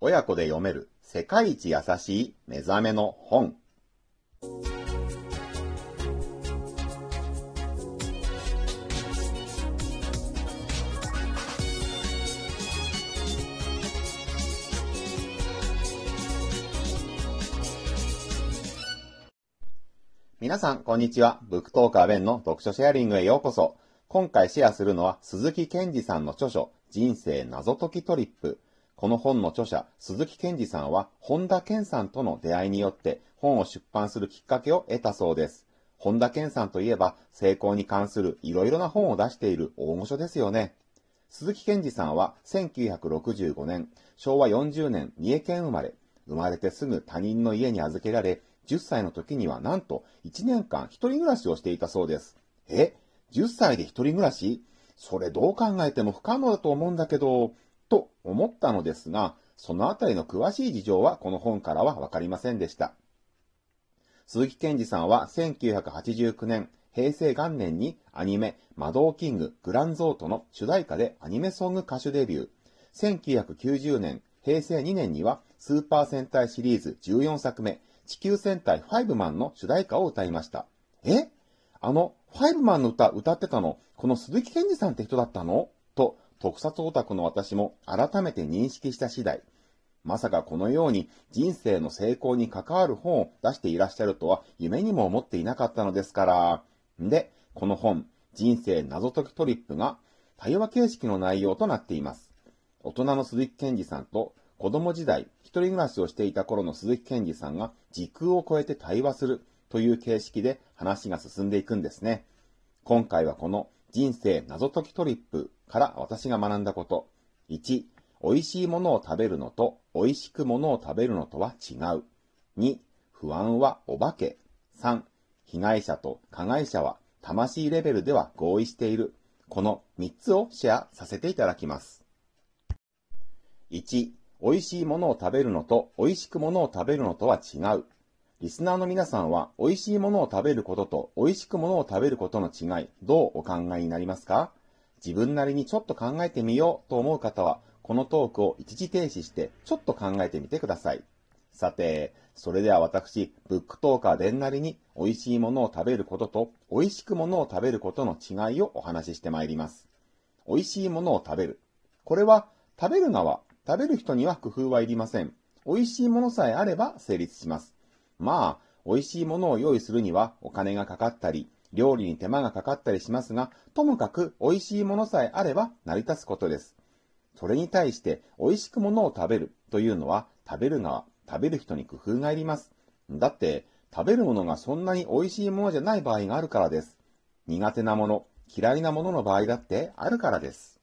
親子で読める世界一優しい目覚めの本。皆さん、こんにちは。ブックトーカーベンの読書シェアリングへようこそ。今回シェアするのは鈴木健二さんの著書、人生謎解きトリップ。この本の著者、鈴木健二さんは、本田健さんとの出会いによって本を出版するきっかけを得たそうです。本田健さんといえば、成功に関するいろいろな本を出している大御所ですよね。鈴木健二さんは1965年、昭和40年三重県生まれ、生まれてすぐ他人の家に預けられ、10歳の時にはなんと1年間一人暮らしをしていたそうです。え ?10 歳で一人暮らし？それどう考えても不可能だと思うんだけど、と思ったのですが、そのあたりの詳しい事情はこの本からはわかりませんでした。鈴木健二さんは1989年、平成元年にアニメ、魔導キング、グランゾートの主題歌でアニメソング歌手デビュー。1990年、平成2年にはスーパー戦隊シリーズ14作目、地球戦隊ファイブマンの主題歌を歌いました。え？あの、ファイブマンの歌歌ってたの、この鈴木健二さんって人だったの？と、特撮オタクの私も改めて認識した次第。まさかこのように人生の成功に関わる本を出していらっしゃるとは夢にも思っていなかったのですから。んで、この本、人生謎解きトリップが対話形式の内容となっています。大人の鈴木健二さんと子供時代、一人暮らしをしていた頃の鈴木健二さんが時空を超えて対話するという形式で話が進んでいくんですね。今回はこの人生謎解きトリップから私が学んだこと。1、美味しいものを食べるのと美味しくものを食べるのとは違う。2、不安はお化け。3、被害者と加害者は魂レベルでは合意している。この3つをシェアさせていただきます。1、美味しいものを食べるのと美味しくものを食べるのとは違う。リスナーの皆さんは美味しいものを食べることと美味しくものを食べることの違い、どうお考えになりますか？自分なりにちょっと考えてみようと思う方は、このトークを一時停止してちょっと考えてみてください。さて、それでは私、ブックトーカーでんなりに美味しいものを食べることと美味しくものを食べることの違いをお話ししてまいります。美味しいものを食べる。これは食べる側、食べる人には工夫はいりません。美味しいものさえあれば成立します。まあ、美味しいものを用意するにはお金がかかったり、料理に手間がかかったりしますが、ともかく美味しいものさえあれば成り立つことです。それに対して美味しくものを食べるというのは食べる側、食べる人に工夫がいります。だって、食べるものがそんなに美味しいものじゃない場合があるからです。苦手なもの、嫌いなものの場合だってあるからです。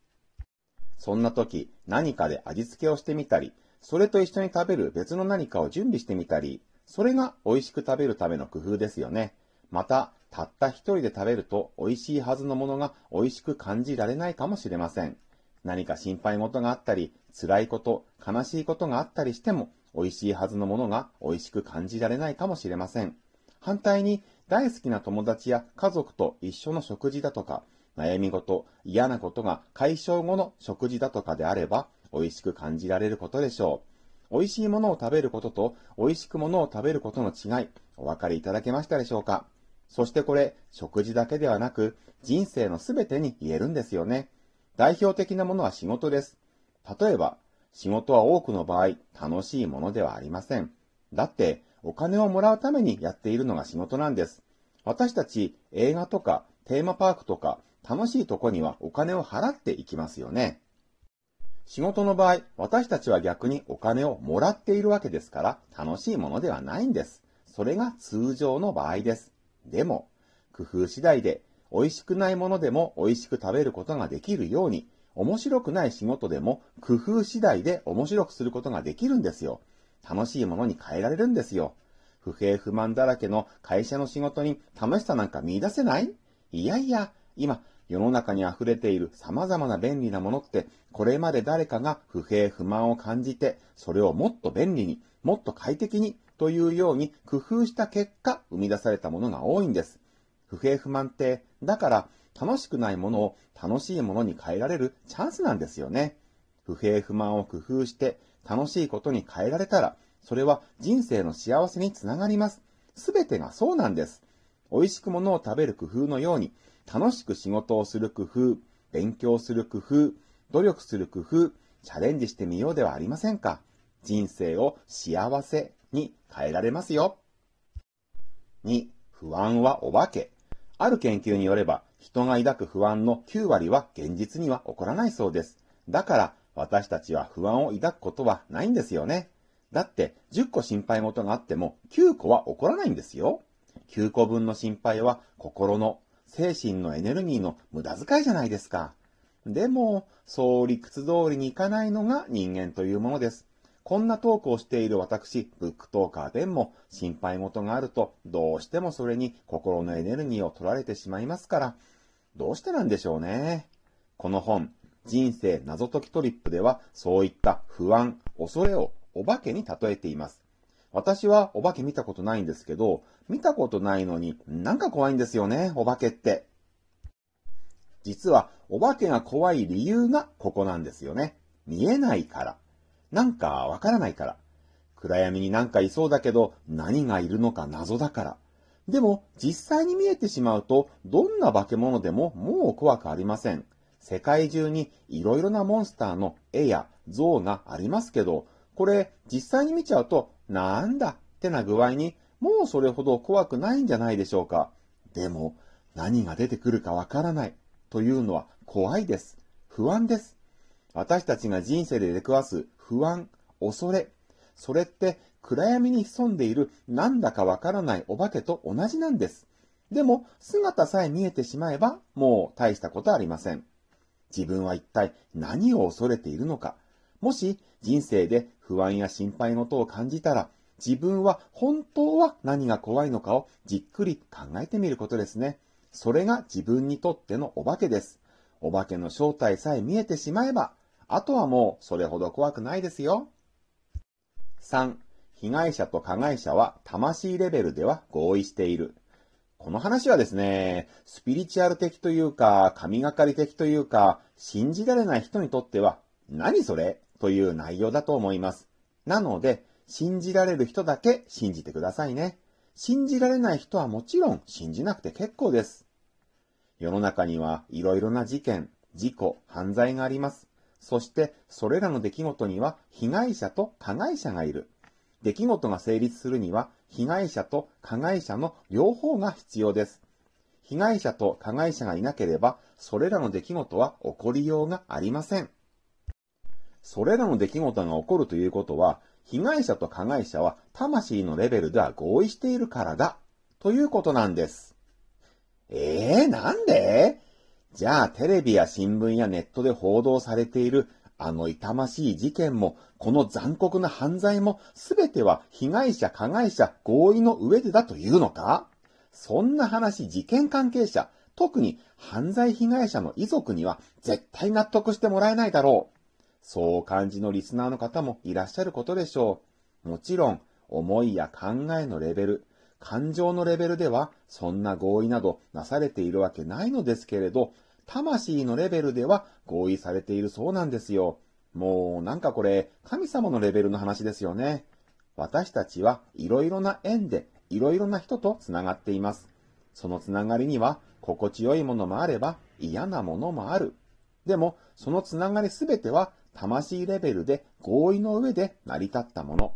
そんな時、何かで味付けをしてみたり、それと一緒に食べる別の何かを準備してみたり、それが美味しく食べるための工夫ですよね。また、たった一人で食べると美味しいはずのものが美味しく感じられないかもしれません。何か心配事があったり、辛いこと、悲しいことがあったりしても、美味しいはずのものが美味しく感じられないかもしれません。反対に、大好きな友達や家族と一緒の食事だとか、悩み事、嫌なことが解消後の食事だとかであれば、美味しく感じられることでしょう。美味しいものを食べることと、美味しくものを食べることの違い、お分かりいただけましたでしょうか？そしてこれ、食事だけではなく、人生のすべてに言えるんですよね。代表的なものは仕事です。例えば、仕事は多くの場合、楽しいものではありません。だって、お金をもらうためにやっているのが仕事なんです。私たち、映画とか、テーマパークとか、楽しいとこにはお金を払っていきますよね。仕事の場合、私たちは逆にお金をもらっているわけですから、楽しいものではないんです。それが通常の場合です。でも、工夫次第で、美味しくないものでも美味しく食べることができるように、面白くない仕事でも工夫次第で面白くすることができるんですよ。楽しいものに変えられるんですよ。不平不満だらけの会社の仕事に楽しさなんか見出せない？いやいや、今、世の中に溢れている様々な便利なものって、これまで誰かが不平不満を感じて、それをもっと便利に、もっと快適にというように工夫した結果、生み出されたものが多いんです。不平不満って、だから楽しくないものを楽しいものに変えられるチャンスなんですよね。不平不満を工夫して楽しいことに変えられたら、それは人生の幸せにつながります。すべてがそうなんです。美味しくものを食べる工夫のように、楽しく仕事をする工夫、勉強する工夫、努力する工夫、チャレンジしてみようではありませんか？人生を幸せに変えられますよ。2、不安はお化け。ある研究によれば、人が抱く不安の9割は現実には起こらないそうです。だから、私たちは不安を抱くことはないんですよね。だって、10個心配事があっても、9個は起こらないんですよ。9個分の心配は、心の、精神のエネルギーの無駄遣いじゃないですか。でも、そう理屈通りにいかないのが人間というものです。こんなトークをしている私、ブックトーカーでも心配事があると、どうしてもそれに心のエネルギーを取られてしまいますから、どうしてなんでしょうね。この本、人生謎解きトリップでは、そういった不安、恐れをお化けに例えています。私はお化け見たことないんですけど、見たことないのになんか怖いんですよね、お化けって。実は、お化けが怖い理由がここなんですよね。見えないから。なんかわからないから。暗闇になんかいそうだけど、何がいるのか謎だから。でも、実際に見えてしまうと、どんな化け物でももう怖くありません。世界中にいろいろなモンスターの絵や像がありますけど、これ実際に見ちゃうと、なんだ？ってな具合に、もうそれほど怖くないんじゃないでしょうか。でも、何が出てくるかわからないというのは怖いです。不安です。私たちが人生で出くわす不安、恐れ、それって暗闇に潜んでいるなんだかわからないお化けと同じなんです。でも姿さえ見えてしまえばもう大したことありません。自分は一体何を恐れているのか。もし人生で不安や心配事を感じたら自分は本当は何が怖いのかをじっくり考えてみることですね。それが自分にとってのお化けです。お化けの正体さえ見えてしまえばあとはもうそれほど怖くないですよ。3. 被害者と加害者は魂レベルでは合意している。この話はですね、スピリチュアル的というか、神がかり的というか、信じられない人にとっては、何それ？という内容だと思います。なので、信じられる人だけ信じてくださいね。信じられない人はもちろん信じなくて結構です。世の中にはいろいろな事件、事故、犯罪があります。そしてそれらの出来事には被害者と加害者がいる。出来事が成立するには被害者と加害者の両方が必要です。被害者と加害者がいなければ、それらの出来事は起こりようがありません。それらの出来事が起こるということは、被害者と加害者は魂のレベルでは合意しているからだ、ということなんです。ええー、なんで？じゃあテレビや新聞やネットで報道されているあの痛ましい事件も、この残酷な犯罪も、すべては被害者、加害者、合意の上でだというのか？そんな話、事件関係者、特に犯罪被害者の遺族には絶対納得してもらえないだろう。そう感じのリスナーの方もいらっしゃることでしょう。もちろん、思いや考えのレベル、感情のレベルでは、そんな合意などなされているわけないのですけれど、魂のレベルでは合意されているそうなんですよ。もうなんかこれ、神様のレベルの話ですよね。私たちはいろいろな縁でいろいろな人と繋がっています。その繋がりには心地よいものもあれば嫌なものもある。でも、その繋がりすべては魂レベルで合意の上で成り立ったもの。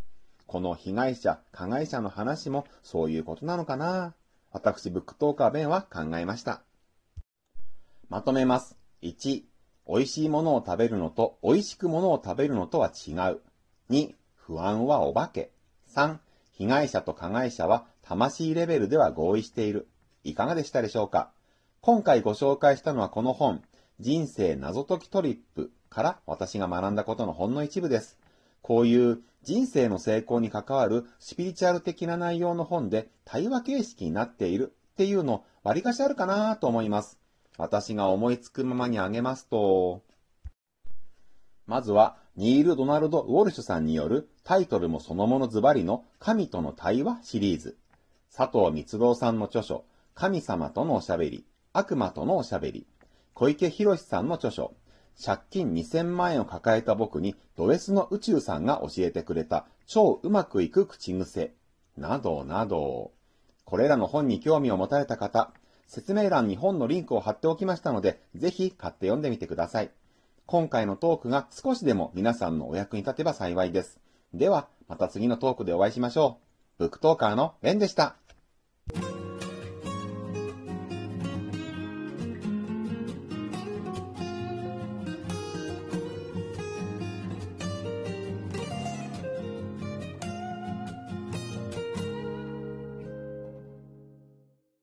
この被害者、加害者の話もそういうことなのかな私、ブックトーカー弁は考えました。まとめます。1、美味しいものを食べるのと美味しくものを食べるのとは違う。2、不安はお化け。3、被害者と加害者は魂レベルでは合意している。いかがでしたでしょうか今回ご紹介したのはこの本、人生謎解きトリップから私が学んだことのほんの一部です。こういう人生の成功に関わるスピリチュアル的な内容の本で対話形式になっているっていうの割かしあるかなと思います。私が思いつくままにあげますと、まずは、ニール・ドナルド・ウォルシュさんによるタイトルもそのものズバリの神との対話シリーズ。佐藤光郎さんの著書、神様とのおしゃべり、悪魔とのおしゃべり。小池博さんの著書、借金2000万円を抱えた僕にド S の宇宙さんが教えてくれた超うまくいく口癖、などなど。これらの本に興味を持たれた方、説明欄に本のリンクを貼っておきましたので、ぜひ買って読んでみてください。今回のトークが少しでも皆さんのお役に立てば幸いです。では、また次のトークでお会いしましょう。ブックトーカーのベンでした。